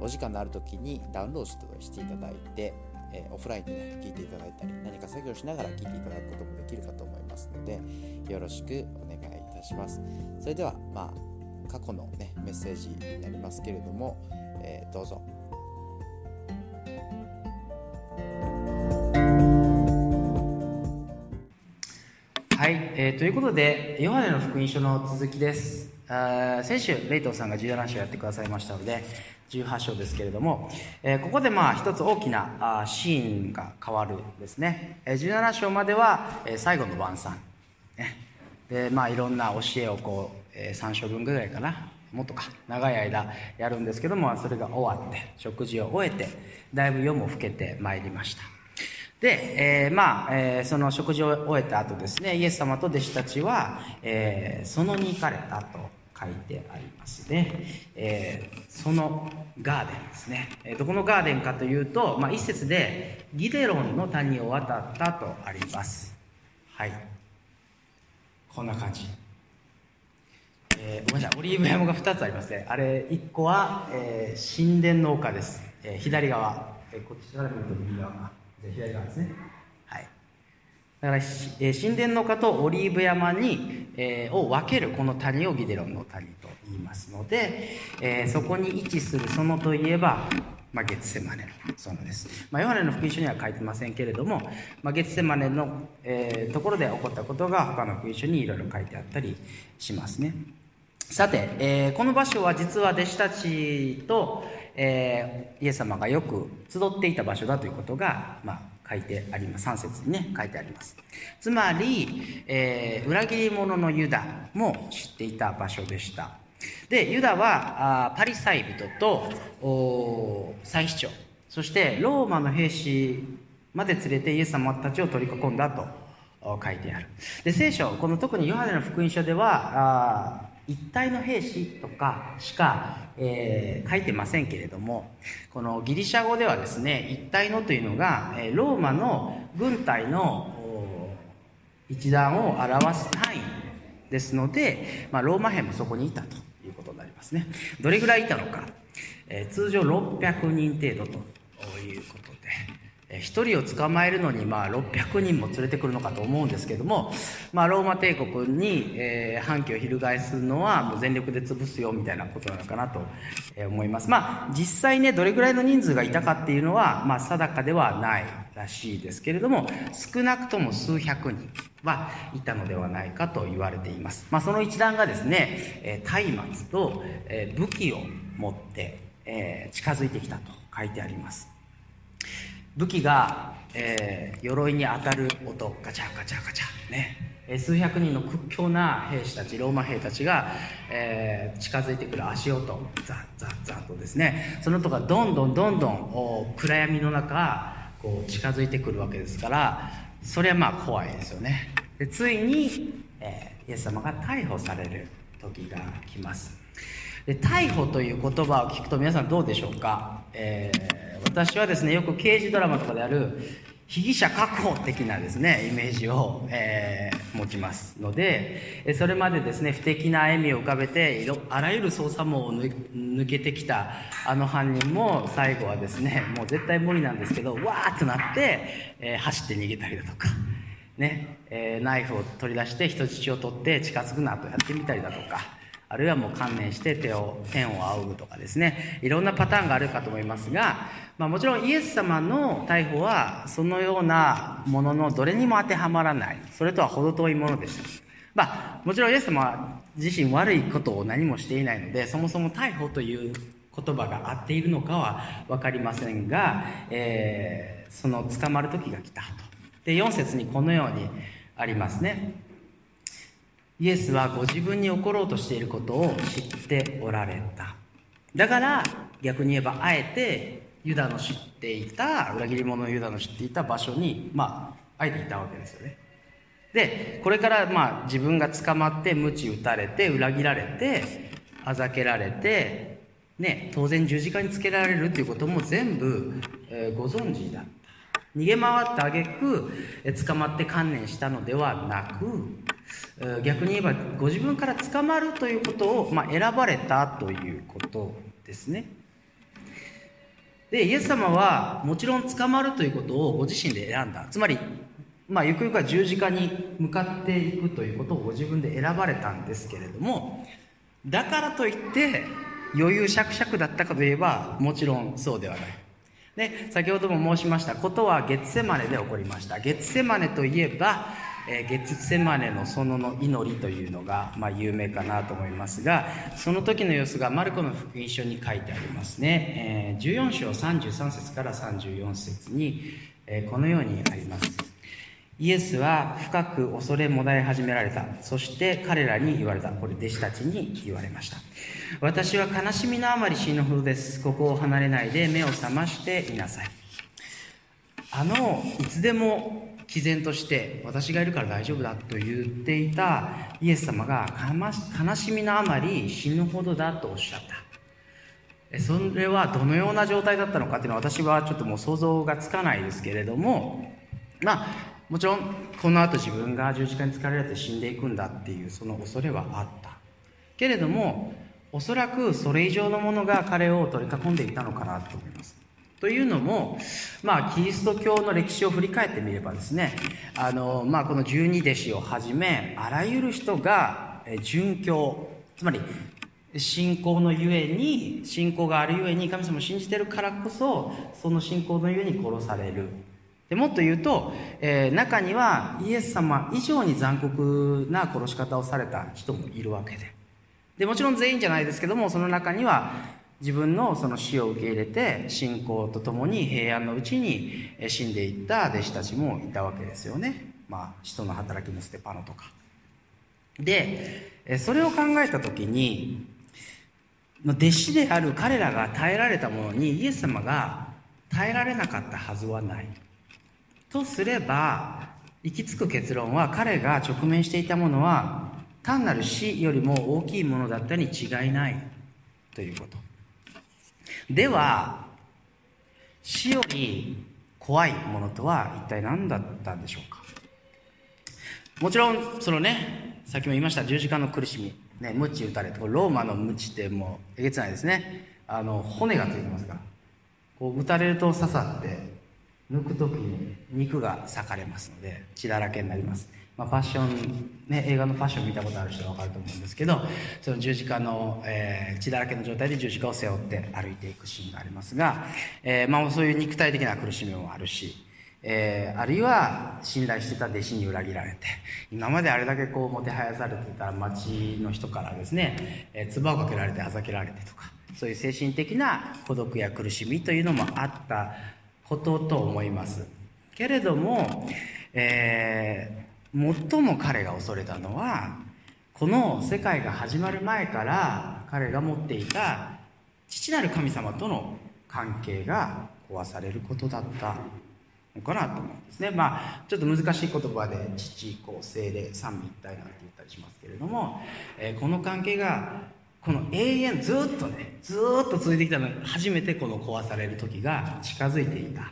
お時間のある時にダウンロードしていただいてえー、オフラインでね、聞いていただいたり、何か作業しながら聞いていただくこともできるかと思いますので、よろしくお願いいたします。それでは、まあ、過去のね、メッセージになりますけれども、えー、どうぞ。はい、えー、ということで、ヨハネの福音書の続きです。あ先週、レイトさんが17章やってくださいましたので、18章ですけれども、え、ここでまあ一つ大きなあシーンが変わるですね、えー、17章までは、え、最後の晩餐、ね、でまあいろんな教えをこう、えー、3章分ぐらいかな。もっとか。長い間やるんですけどもそれが終わって食事を終えてだいぶ夜も更けてまいりました。で、えー、まあ、えー、その食事を終えた後ですねイエス様と弟子たちは、えー、そのに行かれたと書いてありますね、えー、そのガーデンですね、えー、どこのガーデンかというと、まあ、一節でギデロンの谷を渡ったとあります。はい。こんな感じ、えー、ごめんなさい。オリーブ山が2つありますね。あれ1個は、えー、神殿の丘です、えー、左側、えー、こっちから見ると右側が。左側ですね。だから、え神殿の丘とオリーブ山に、えー、を分けるこの谷をギデロンの谷と言いますので、えー、そこに位置する園といえば、まあ、ゲツセマネの園です。まあ、ヨハネの福音書には書いてませんけれども、まあ、ゲツセマネの、えー、ところで起こったことが他の福音書にいろいろ書いてあったりしますね。さて、えー、この場所は実は弟子たちと、えー、イエス様がよく集っていた場所だということが、まあ、書いてあります。3節にね書いてあります。つまり、えー、裏切り者のユダも知っていた場所でした。でユダはあパリサイ人と祭司長。そしてローマの兵士まで連れてイエス様たちを取り囲んだと書いてある。で聖書この特にヨハネの福音書ではあ一体の兵士とかしか、えー、書いてませんけれどもこのギリシャ語ではですね一体のというのがローマの軍隊の一団を表す単位ですので、まあ、ローマ兵もそこにいたということになりますね。どれぐらいいたのか、えー、通常600人程度ということ1人を捕まえるのにまあ600人も連れてくるのかと思うんですけども、まあ、ローマ帝国に、えー、反旗を翻すのはもう全力で潰すよみたいなことなのかなと思います。まあ、実際ねどれぐらいの人数がいたかっていうのは、まあ、定かではないらしいですけれども少なくとも数百人はいたのではないかと言われています。まあ、その一団がですね松明と武器を持って近づいてきたと書いてあります。武器が、えー、鎧に当たる音。ガチャガチャガチャ。ね。数百人の屈強な兵士たちローマ兵たちが、えー、近づいてくる足音。ザッザッザッとですね。その音がどんどんどんどん暗闇の中こう近づいてくるわけですからそれはまあ怖いですよね。でついに、えー、イエス様が逮捕される時が来ます。で逮捕という言葉を聞くと皆さんどうでしょうか、えー、私はですねよく刑事ドラマとかである被疑者確保的なですねイメージを、えー、持ちますのでそれまでですね不敵な笑みを浮かべてあらゆる捜査網を抜けてきたあの犯人も最後はですねもう絶対無理なんですけどわーっとなって、えー、走って逃げたりだとか。ねえー、ナイフを取り出して人質を取って近づくなとやってみたりだとかあるいはもう観念して手を天を仰ぐとかですね。いろんなパターンがあるかと思いますが、まあ、もちろんイエス様の逮捕はそのようなもののどれにも当てはまらない。それとは程遠いものでした。まあもちろんイエス様は自身悪いことを何もしていないのでそもそも逮捕という言葉が合っているのかは分かりませんが、えー、その捕まる時が来たと。で4節にこのようにありますね。イエスはご自分に起ころうとしていることを知っておられた。だから逆に言えばあえてユダの知っていた裏切り者のユダの知っていた場所にまああえていたわけですよね。でこれからまあ自分が捕まって鞭打たれて裏切られてあざけられてね当然十字架につけられるっていうことも全部、えー、ご存知だった。逃げ回った挙句、え、捕まって観念したのではなく、逆に言えばご自分から捕まるということを、まあ、選ばれたということですね。でイエス様はもちろん捕まるということをご自身で選んだ。つまりまあ、ゆくゆくは十字架に向かっていくということをご自分で選ばれたんですけれどもだからといって余裕しゃくしゃくだったかといえばもちろんそうではない。で先ほども申しましたことはゲツセマネで起こりました。ゲツセマネといえば、えー、ゲツセマネの園の祈りというのが、まあ、有名かなと思いますがその時の様子がマルコの福音書に書いてありますね、えー、14章33節から34節に、えー、このようにありますイエスは深く恐れもだえ始められた。そして彼らに言われた。これ弟子たちに言われました。私は悲しみのあまり死ぬほどです。ここを離れないで目を覚ましていなさい。あの、いつでも毅然として私がいるから大丈夫だと言っていたイエス様が悲しみのあまり死ぬほどだとおっしゃった。それはどのような状態だったのかっていうのは私はちょっともう想像がつかないですけれども、まあ、もちろんこの後自分が十字架に疲れられて死んでいくんだっていうその恐れはあったけれどもおそらくそれ以上のものが彼を取り囲んでいたのかなと思いますというのも、まあ、キリスト教の歴史を振り返ってみればですねあの、まあ、この十二弟子をはじめあらゆる人が殉教つまり信仰のゆえに信仰があるゆえに神様を信じてるからこそその信仰のゆえに殺される。でもっと言うと、えー、中にはイエス様以上に残酷な殺し方をされた人もいるわけで。でもちろん全員じゃないですけどもその中には自分のその死を受け入れて信仰とともに平安のうちに死んでいった弟子たちもいたわけですよね。まあ、人の働きのステパノとか。で、それを考えた時に、弟子である彼らが耐えられたものにイエス様が耐えられなかったはずはない。とすれば行き着く結論は彼が直面していたものは単なる死よりも大きいものだったに違いないということでは死より怖いものとは一体何だったんでしょうか？もちろんそのねさっきも言いました十字架の苦しみ。ね鞭打たれてローマの鞭ってもうえげつないですね。あの骨がついてますからこう打たれると刺さって抜く時に肉が裂かれますので血だらけになります、まあ、パッション、ね、映画のパッション見たことある人は分かると思うんですけどその十字架の、えー、血だらけの状態で十字架を背負って歩いていくシーンがありますが、えー、まあ、そういう肉体的な苦しみもあるしえー、あるいは信頼してた弟子に裏切られて今まであれだけこうもてはやされてた町の人からですね、えー、唾をかけられてあざけられてとかそういう精神的な孤独や苦しみというのもあったことと思います。けれども、え、最も彼が恐れたのはこの世界が始まる前から彼が持っていた父なる神様との関係が壊されることだったのかなと思うんですね。まあ、ちょっと難しい言葉で父、子、精霊、三位一体なんて言ったりしますけれども、えー、この関係がこの永遠ずっとねずっと続いてきたのに初めてこの壊される時が近づいていた、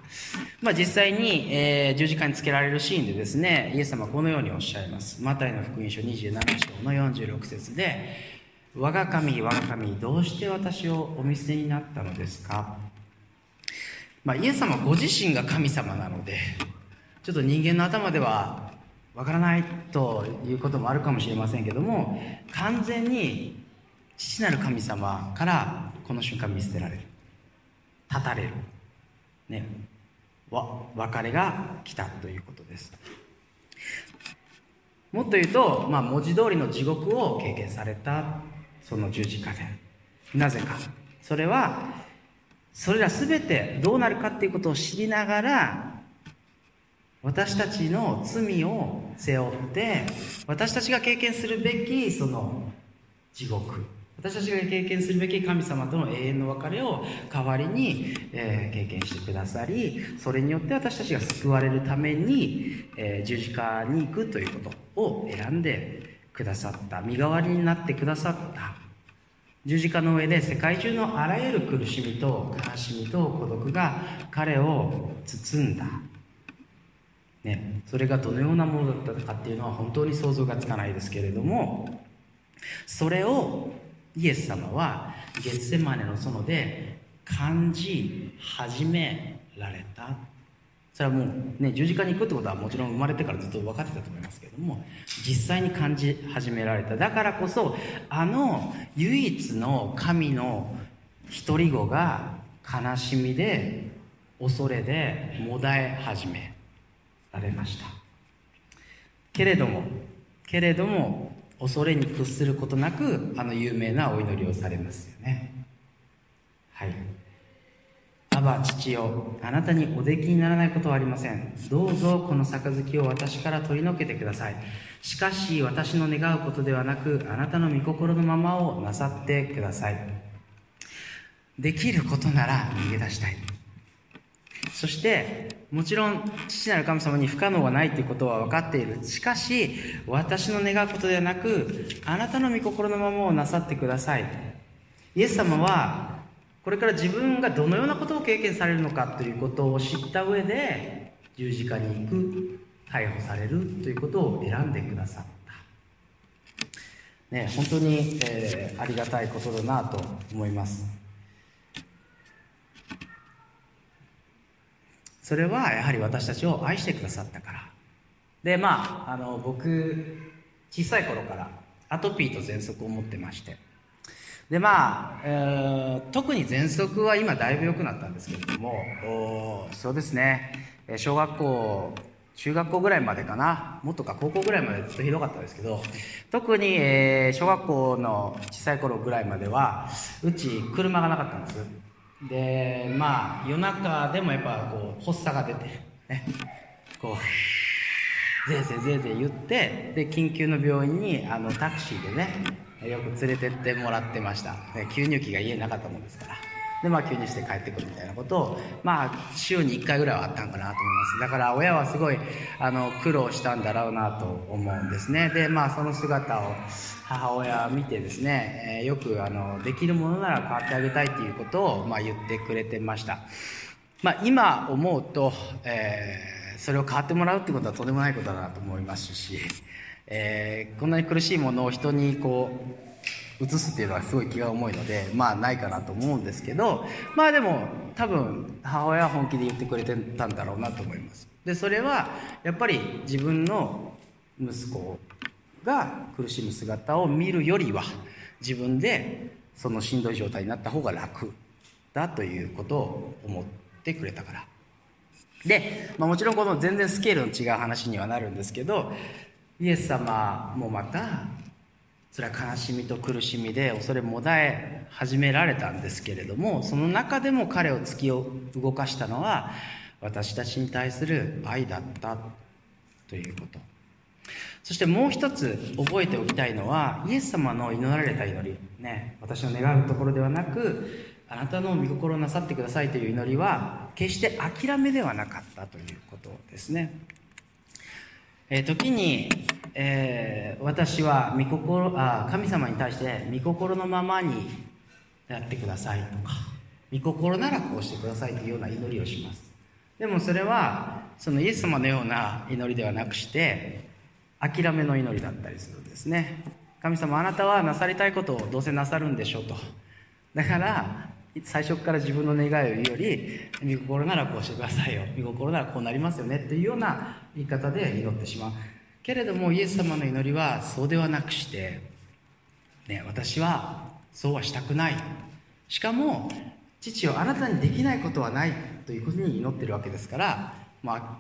まあ、実際に、えー、十字架につけられるシーンでですねイエス様はこのようにおっしゃいますマタイの福音書27章の46節で「我が神我が神どうして私をお見せになったのですか?」まあ、イエス様ご自身が神様なのでちょっと人間の頭ではわからないということもあるかもしれませんけども完全に父なる神様からこの瞬間見捨てられる。立たれる。ね。わ別れが来たということです。もっと言うと、まあ、文字通りの地獄を経験された。その十字架でなぜか。それはそれら全てどうなるかっていうことを知りながら私たちの罪を背負って私たちが経験するべきその地獄。私たちが経験するべき神様との永遠の別れを代わりに、えー、経験してくださりそれによって私たちが救われるために、えー、十字架に行くということを選んでくださった。身代わりになってくださった。十字架の上で世界中のあらゆる苦しみと悲しみと孤独が彼を包んだ、ね、それがどのようなものだったかっていうのは本当に想像がつかないですけれどもそれをイエス様はゲッセマネの園で感じ始められた。それはもうね十字架に行くってことはもちろん生まれてからずっと分かってたと思いますけれども実際に感じ始められた。だからこそあの唯一の神の独り子が悲しみで恐れでもだえ始められました。けれどもけれども恐れに屈することなくあの有名なお祈りをされますよね。はい。アバ父よあなたにおできにならないことはありません。どうぞこの杯を私から取り除けてください。しかし私の願うことではなくあなたの御心のままをなさってください。できることなら逃げ出したい。そしてもちろん父なる神様に不可能はないということは分かっている。しかし私の願うことではなくあなたの御心のままをなさってください。イエス様はこれから自分がどのようなことを経験されるのかということを知った上で十字架に行く逮捕されるということを選んでくださった、ね、本当に、えー、ありがたいことだなと思います。それはやはり私たちを愛してくださったから。でまああの僕小さい頃からアトピーと喘息を持ってまして。でまあ、えー、特に喘息は今だいぶ良くなったんですけれどもそうですね。小学校中学校ぐらいまでかな。もっとか高校ぐらいまでずっとひどかったですけど特に、えー、小学校の小さい頃ぐらいまではうち車がなかったんですでまあ夜中でもやっぱこう発作が出てねこうぜいぜいぜいぜい言ってで緊急の病院にあのタクシーでねよく連れてってもらってました、ね、吸入器が家になかったもんですから。でまあ吸入して帰ってくるみたいなことをまあ週に1回ぐらいはあったんかなと思います。だから親はすごいあの苦労したんだろうなと思うんですね。でまあその姿を母親は見てですね、え、よくあのできるものなら変わってあげたいということを、まあ、言ってくれてました。まあ今思うと、えー、それを変わってもらうってことはとんでもないことだなと思いますしえー、こんなに苦しいものを人にこう移すっていうのはすごい気が重いのでまあないかなと思うんですけどまあでも多分母親は本気で言ってくれてたんだろうなと思います。でそれはやっぱり自分の息子が苦しむ姿を見るよりは自分でそのしんどい状態になった方が楽だということを思ってくれたから。で、まあ、もちろんこの全然スケールの違う話にはなるんですけどイエス様もまたそれは悲しみと苦しみで恐れもだえ始められたんですけれどもその中でも彼を突き動かしたのは私たちに対する愛だったということ。そしてもう一つ覚えておきたいのはイエス様の祈られた祈り。ね私の願うところではなくあなたの御心をなさってくださいという祈りは決して諦めではなかったということですね。え、時に、えー、私は御心あ神様に対して御心のままにやってくださいとか御心ならこうしてくださいというような祈りをします。でもそれはそのイエス様のような祈りではなくして諦めの祈りだったりするんですね。神様あなたはなさりたいことをどうせなさるんでしょうと。だから最初から自分の願いを言うより御心ならこうしてくださいよ。御心ならこうなりますよねっていうような言い方で祈ってしまう。けれどもイエス様の祈りはそうではなくして、ね、私はそうはしたくない。しかも父をあなたにできないことはないということに祈ってるわけですから、まあ、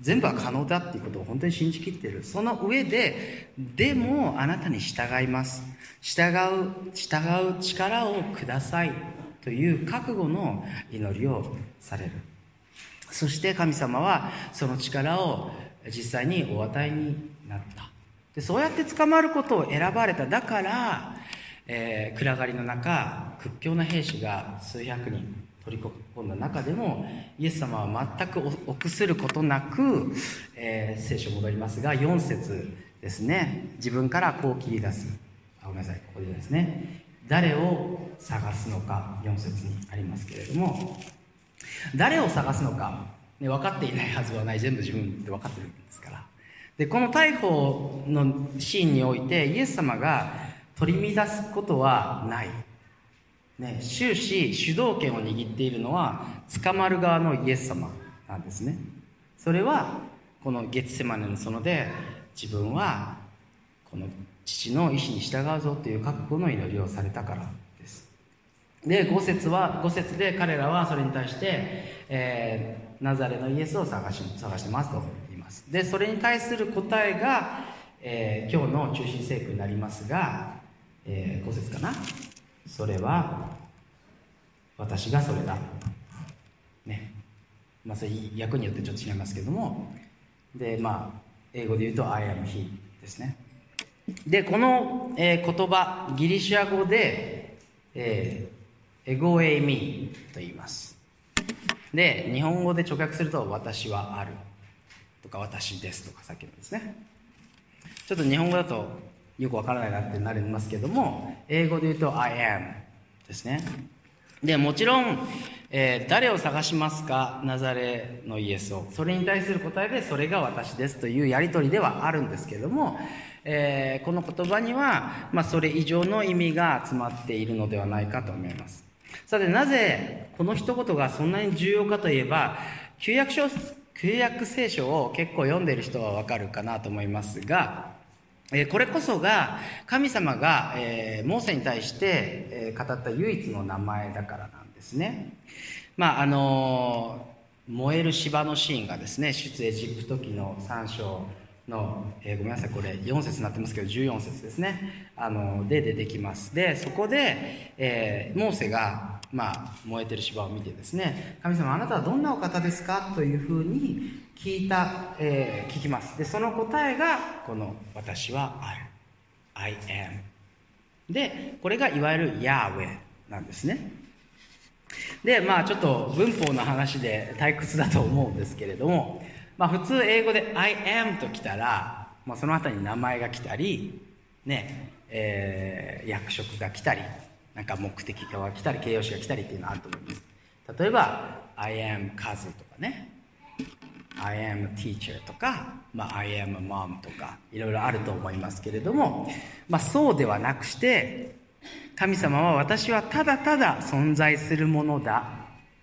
全部は可能だっていうことを本当に信じきってる。その上ででもあなたに従います。従う従う力をくださいという覚悟の祈りをされる。そして神様はその力を実際にお与えになった。でそうやって捕まることを選ばれた。だからえー、暗がりの中屈強な兵士が数百人取り込んだ中でもイエス様は全く臆することなく、えー、聖書戻りますが4節ですね。自分からこう切り出す。あごめんなさい。ここでですね。誰を探すのか4節にありますけれども。誰を探すのか、ね、分かっていないはずはない。全部自分で分かってるんですから。でこの逮捕のシーンにおいてイエス様が取り乱すことはない、ね、終始主導権を握っているのは捕まる側のイエス様なんですね。それはこのゲッセマネの園で自分はこの父の意思に従うぞという覚悟の祈りをされたから。で5節は5節で彼らはそれに対して、えー、ナザレのイエスを探し探してますと言います。でそれに対する答えが、えー、今日の中心聖句になりますが、えー、5節かな。それは私がそれだ。ね。まあそれ訳によってちょっと違いますけども。でまあ英語で言うと I am he ですね。でこの、えー、言葉ギリシャ語で、えー、エゴエイミーと言います。で日本語で直訳すると私はあるとか私ですとかさっきのですね。ちょっと日本語だとよくわからないなってなりますけども英語で言うと I am ですね。でもちろん、えー、誰を探しますか？ナザレのイエスを。それに対する答えでそれが私ですというやり取りではあるんですけども、えー、この言葉には、まあ、それ以上の意味が詰まっているのではないかと思います。さてなぜこの一言がそんなに重要かといえば旧約書旧約聖書を結構読んでいる人はわかるかなと思いますが、これこそが神様が、モーセに対して、語った唯一の名前だからなんですね。まああの燃える芝のシーンがですね出エジプト記の3章の、えー、ごめんなさいこれ4節になってますけど14節ですね。あので出てきます。でそこで、えー、モーセがまあ、燃えてる芝を見てですね神様あなたはどんなお方ですか？というふうに聞いた、えー、聞きます。でその答えがこの「私はある」「I am」でこれがいわゆる「ヤーウェイなんですね。でまあちょっと文法の話で退屈だと思うんですけれども、まあ、普通英語で「I am」ときたら、まあ、その後に名前が来たりねえー、役職が来たりなんか目的が来たり形容詞が来たりっていうのはあると思います。例えば I am カズとかね I am teacher とか、まあ、I am mom とかいろいろあると思いますけれども、まあ、そうではなくして神様は私はただただ存在するものだ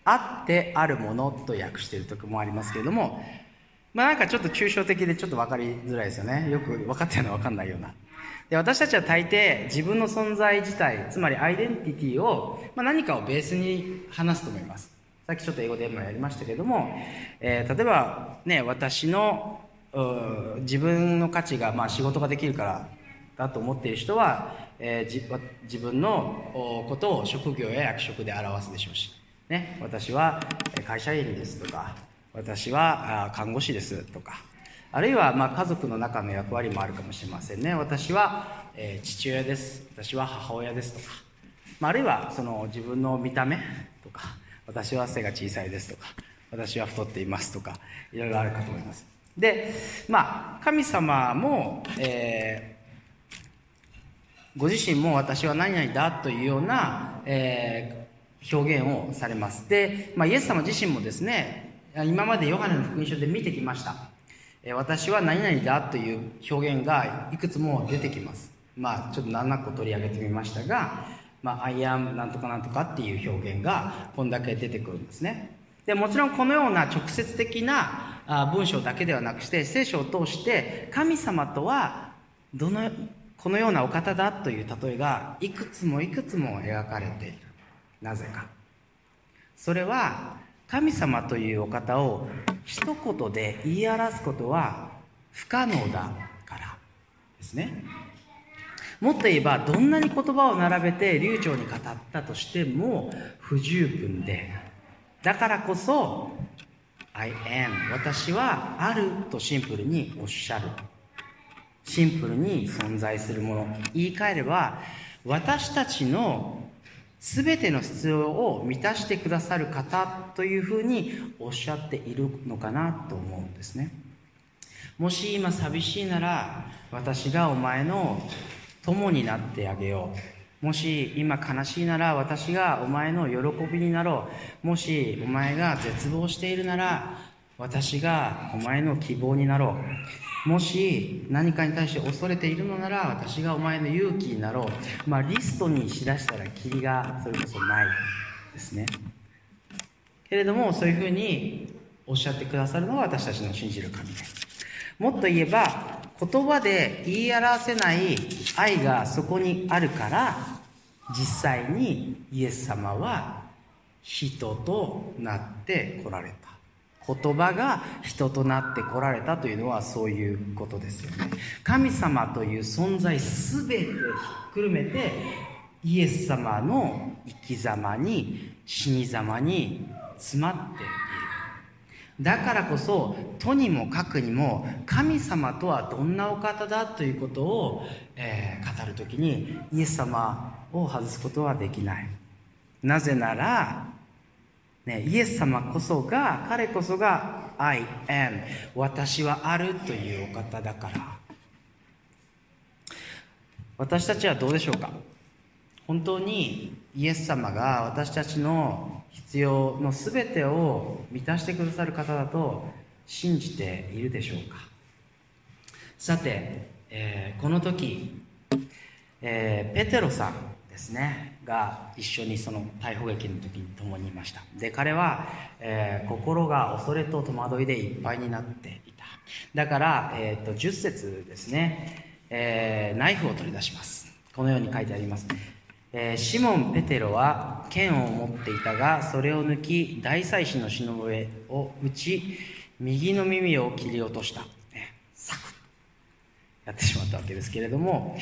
あってあるものと訳しているとこもありますけれどもまあなんかちょっと抽象的でちょっと分かりづらいですよね。よく分かってるのは分かんないような。で私たちは大抵自分の存在自体つまりアイデンティティを、まあ、何かをベースに話すと思います。さっきちょっと英語でもやりましたけれども、えー、例えばね私の自分の価値が、まあ、仕事ができるからだと思っている人は、えー、自分のことを職業や役職で表すでしょうし、ね、私は会社員ですとか私は看護師ですとか。あるいはま家族の中の役割もあるかもしれませんね。私は、え父親です。私は母親ですとか、あ、るいはその自分の見た目とか。私は背が小さいですとか。私は太っていますとか。いろいろあるかと思います。でまあ神様も、えー、ご自身も私は何々だというような、えー、表現をされます。で、まあ、イエス様自身もですね今までヨハネの福音書で見てきました私は何々だという表現がいくつも出てきます。まあ、ちょっと7個取り上げてみましたが、まあ、I am なんとかなんとかっていう表現がこんだけ出てくるんですね。でもちろんこのような直接的な文章だけではなくして聖書を通して神様とはどのこのようなお方だという例えがいくつもいくつも描かれているなぜかそれは神様というお方を一言で言い表すことは不可能だからですね。もっと言えばどんなに言葉を並べて流暢に語ったとしても不十分でだからこそ I am 私はあるとシンプルにおっしゃる。シンプルに存在するもの。言い換えれば私たちの全ての必要を満たしてくださる方というふうにおっしゃっているのかなと思うんですね。もし今寂しいなら私がお前の友になってあげよう。もし今悲しいなら私がお前の喜びになろう。もしお前が絶望しているなら私がお前の希望になろう。もし何かに対して恐れているのなら私がお前の勇気になろうまあリストにしだしたらキリがそれこそないですね。けれどもそういうふうにおっしゃってくださるのが私たちの信じる神。ですもっと言えば言葉で言い表せない愛がそこにあるから実際にイエス様は人となって来られた。言葉が人となって来られたというのはそういうことですよね。神様という存在全てひっくるめてイエス様の生き様に死に様に詰まっている。だからこそとにもかくにも神様とはどんなお方だということを、えー、語る時にイエス様を外すことはできない。なぜならね、イエス様こそが彼こそが I am 私はあるというお方だから。私たちはどうでしょうか？本当にイエス様が私たちの必要の全てを満たしてくださる方だと信じているでしょうか？さて、えー、この時、えー、ペテロさんですねが一緒にその逮捕劇の時に共にいました。で彼は、えー、心が恐れと戸惑いでいっぱいになっていた。だから、えーと、10節ですね、えー、ナイフを取り出します。このように書いてあります、えー、シモン・ペテロは剣を持っていたがそれを抜き大祭司の死の上を打ち右の耳を切り落とした、ね、サクッ。やってしまったわけですけれども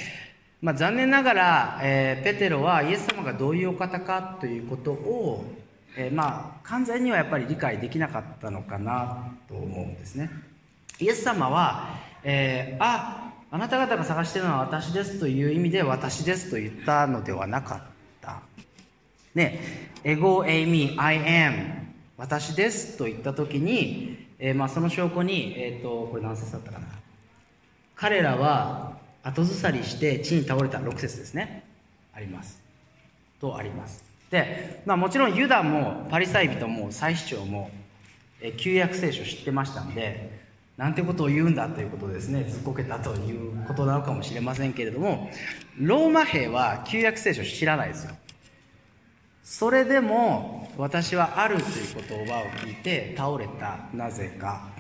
まあ、残念ながら、えー、ペテロはイエス様がどういうお方かということを、えー、まあ完全にはやっぱり理解できなかったのかなと思うんですね。イエス様は、えー、ああなた方が探してるのは私ですという意味で私ですと言ったのではなかった。ねエゴエイミ I am 私ですと言った時に、えーまあ、その証拠に、えーと、これ何節だったかな。彼らは後ずさりして地に倒れた6節ですね。あります。とあります。で、まあ、もちろんユダもパリサイ人も祭司長も旧約聖書知ってましたんでなんてことを言うんだということですね。ずっこけたということなのかもしれませんけれどもローマ兵は旧約聖書知らないですよ。それでも私はあるという言葉を聞いて倒れた。なぜか。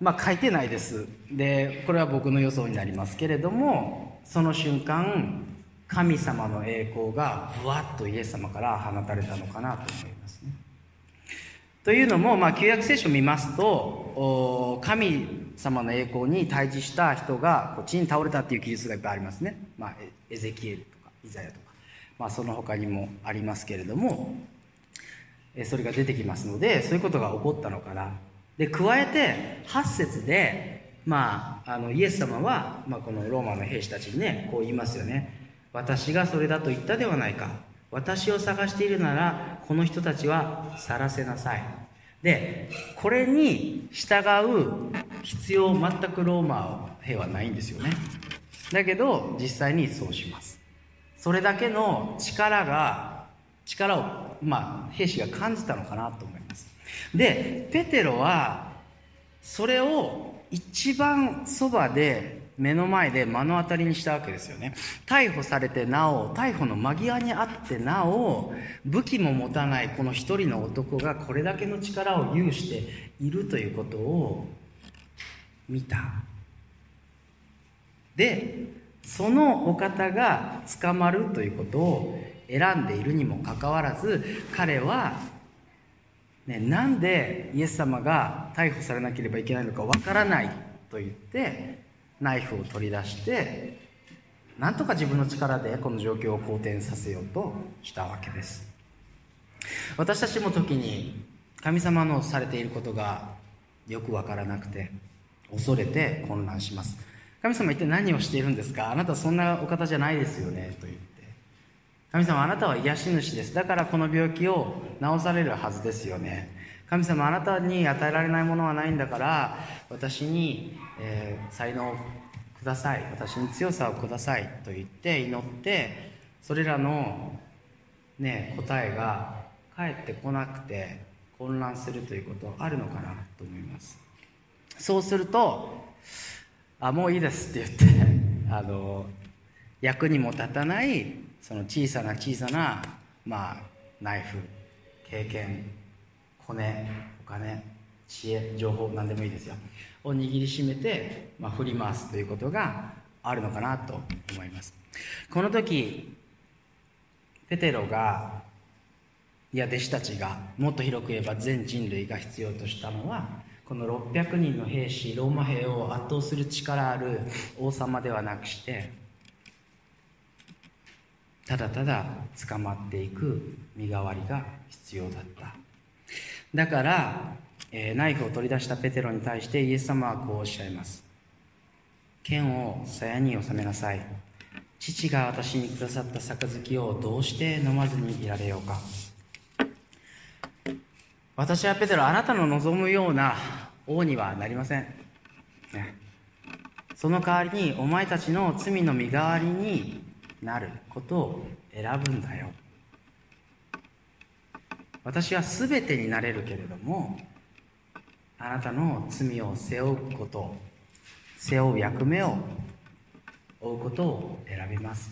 まあ書いてないです。でこれは僕の予想になりますけれどもその瞬間神様の栄光がぶわっとイエス様から放たれたのかなと思いますね。というのも、まあ、旧約聖書を見ますと神様の栄光に対峙した人が地に倒れたっていう記述がいっぱいありますね、まあ、エゼキエルとかイザヤとか、まあ、その他にもありますけれどもそれが出てきますのでそういうことが起こったのかな。で加えて8節で、まあ、あのイエス様は、まあ、このローマの兵士たちにねこう言いますよね。私がそれだと言ったではないか。私を探しているならこの人たちは去らせなさい。でこれに従う必要全くローマ兵はないんですよね。だけど実際にそうします。それだけの力が力をまあ兵士が感じたのかなと思います。でペテロはそれを一番そばで目の前で目の当たりにしたわけですよね。逮捕されてなお逮捕の間際にあってなお武器も持たないこの一人の男がこれだけの力を有しているということを見た。でそのお方が捕まるということを選んでいるにもかかわらず彼はね、なんでイエス様が逮捕されなければいけないのかわからないと言ってナイフを取り出してなんとか自分の力でこの状況を好転させようとしたわけです。私たちも時に神様のされていることがよくわからなくて恐れて混乱します。神様一体何をしているんですか？あなたそんなお方じゃないですよねと言って。神様あなたは癒し主です。だからこの病気を治されるはずですよね。神様あなたに与えられないものはないんだから私に、えー、才能をください。私に強さをくださいと言って祈ってそれらの、ね、答えが返ってこなくて混乱するということあるのかなと思います。そうすると「あもういいです」って言ってあの役にも立たないその小さな小さな、まあ、ナイフ経験コネお金知恵情報何でもいいですよ。を握りしめて、まあ、振り回すということがあるのかなと思います。この時ペテロがいや弟子たちがもっと広く言えば全人類が必要としたのはこの600人の兵士ローマ兵を圧倒する力ある王様ではなくしてただただ捕まっていく身代わりが必要だった。だから、えー、ナイフを取り出したペテロに対してイエス様はこうおっしゃいます。剣を鞘に収めなさい。父が私にくださった杯をどうして飲まずにいられようか。私はペテロあなたの望むような王にはなりません、ね、その代わりにお前たちの罪の身代わりになることを選ぶんだよ。私は全てになれるけれどもあなたの罪を背負うこと背負う役目を負うことを選びます。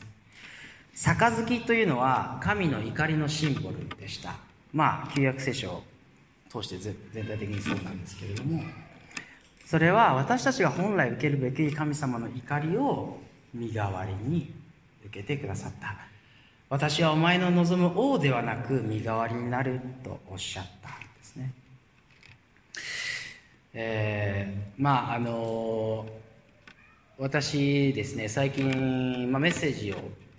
杯というのは神の怒りのシンボルでした。まあ旧約聖書を通して全体的にそうなんですけれども。それは私たちが本来受けるべき神様の怒りを身代わりに受けてくださった。私はお前の望む王ではなく身代わりになるとおっしゃったんですね。えー、まああの私ですね最近、まあ、メッセージを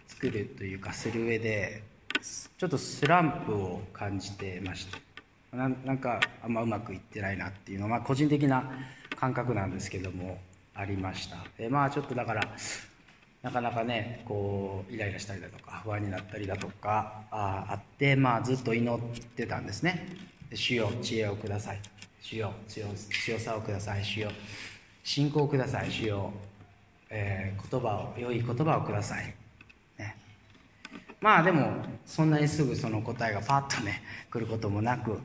作るというかする上でちょっとスランプを感じてましたななんかあんまうまくいってないなっていうのは、まあ、個人的な感覚なんですけどもありました。でまあちょっとだからなかなかねこうイライラしたりだとか不安になったりだとかああって、まあ、ずっと祈ってたんですね。主よ知恵をください。主よ強強さをください。主よ信仰をください。主よ、えー、言葉を良い言葉をください。ね。まあでもそんなにすぐその答えがパッとね来ることもなく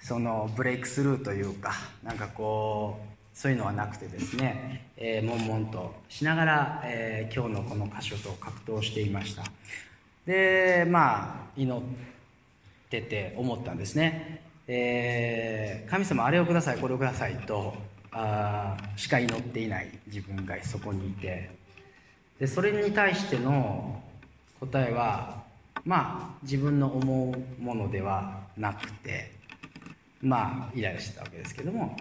そのブレイクスルーというかなんかこうそういうのはなくてですね、えー、悶々としながら、えー、今日のこの箇所と格闘していました。でまあ祈ってて思ったんですね、えー、神様あれをくださいこれをくださいとあしか祈っていない自分がそこにいて。でそれに対しての答えはまあ自分の思うものではなくてまあイライラしてたわけですけども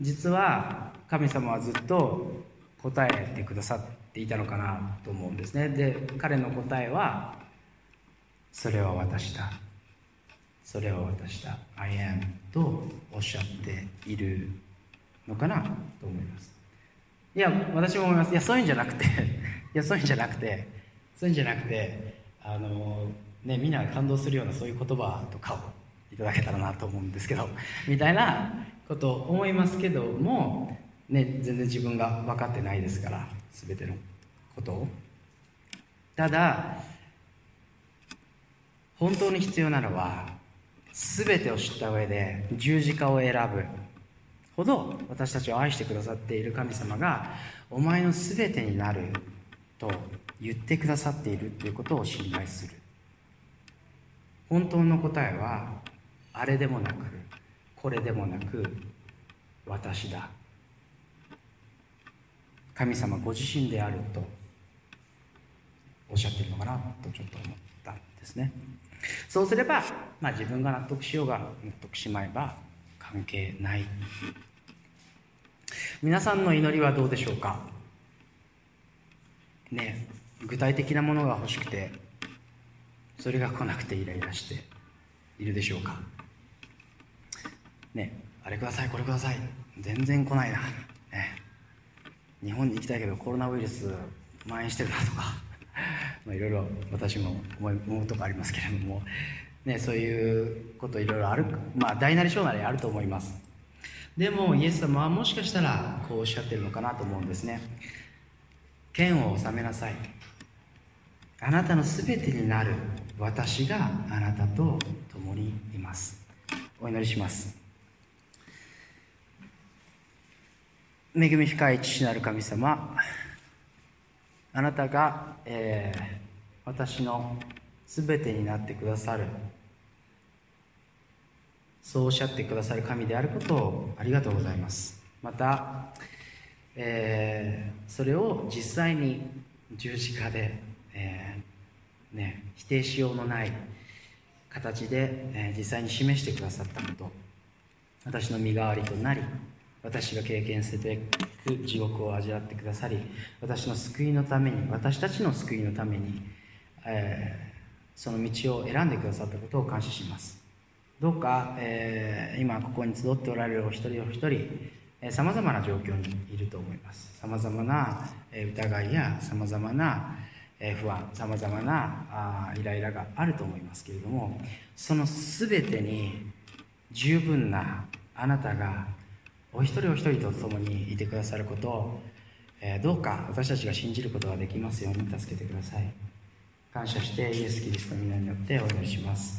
実は神様はずっと答えてくださっていたのかなと思うんですね。で彼の答えは「それは私だ」「それは私だ」「I am」とおっしゃっているのかなと思います。いや私も思います。いやそういうんじゃなくて いやそういうんじゃなくてそういうんじゃなくてあのねみんなが感動するようなそういう言葉とかをいただけたらなと思うんですけどみたいなこと思いますけども、ね、全然自分が分かってないですから全てのことを。ただ本当に必要なのは全てを知った上で十字架を選ぶほど私たちを愛してくださっている神様がお前の全てになると言ってくださっているということを信頼する。本当の答えはあれでもなくこれでもなく私だ。神様ご自身であるとおっしゃってるのかなとちょっと思ったんですね。そうすれば、まあ、自分が納得しようが納得しまえば関係ない。皆さんの祈りはどうでしょうか？ね具体的なものが欲しくてそれが来なくてイライラしているでしょうか？ねあれくださいこれください。全然来ないな、ね、日本に行きたいけどコロナウイルス蔓延してるなとか。まあいろいろ私も思うとこありますけれども、ね、そういうこといろいろあるまあ大なり小なりあると思います。でもイエス様はもしかしたらこうおっしゃってるのかなと思うんですね。剣を収めなさい。あなたのすべてになる私があなたと共にいます。お祈りします。恵み深い父なる神様あなたが、えー、私のすべてになってくださるそうおっしゃってくださる神であることをありがとうございます。また、えー、それを実際に十字架で、えー、ね、否定しようのない形で、え、実際に示してくださったこと私の身代わりとなり私が経験すべく地獄を味わってくださり私の救いのために私たちの救いのために、えー、その道を選んでくださったことを感謝します。どうか、えー、今ここに集っておられるお一人お一人さまざまな状況にいると思います。さまざまな疑いやさまざまな不安さまざまなイライラがあると思いますけれどもその全てに十分なあなたがお一人お一人と共にいてくださることを、えー、どうか私たちが信じることができますように助けてください。感謝してイエス・キリストの皆によってお祈りします。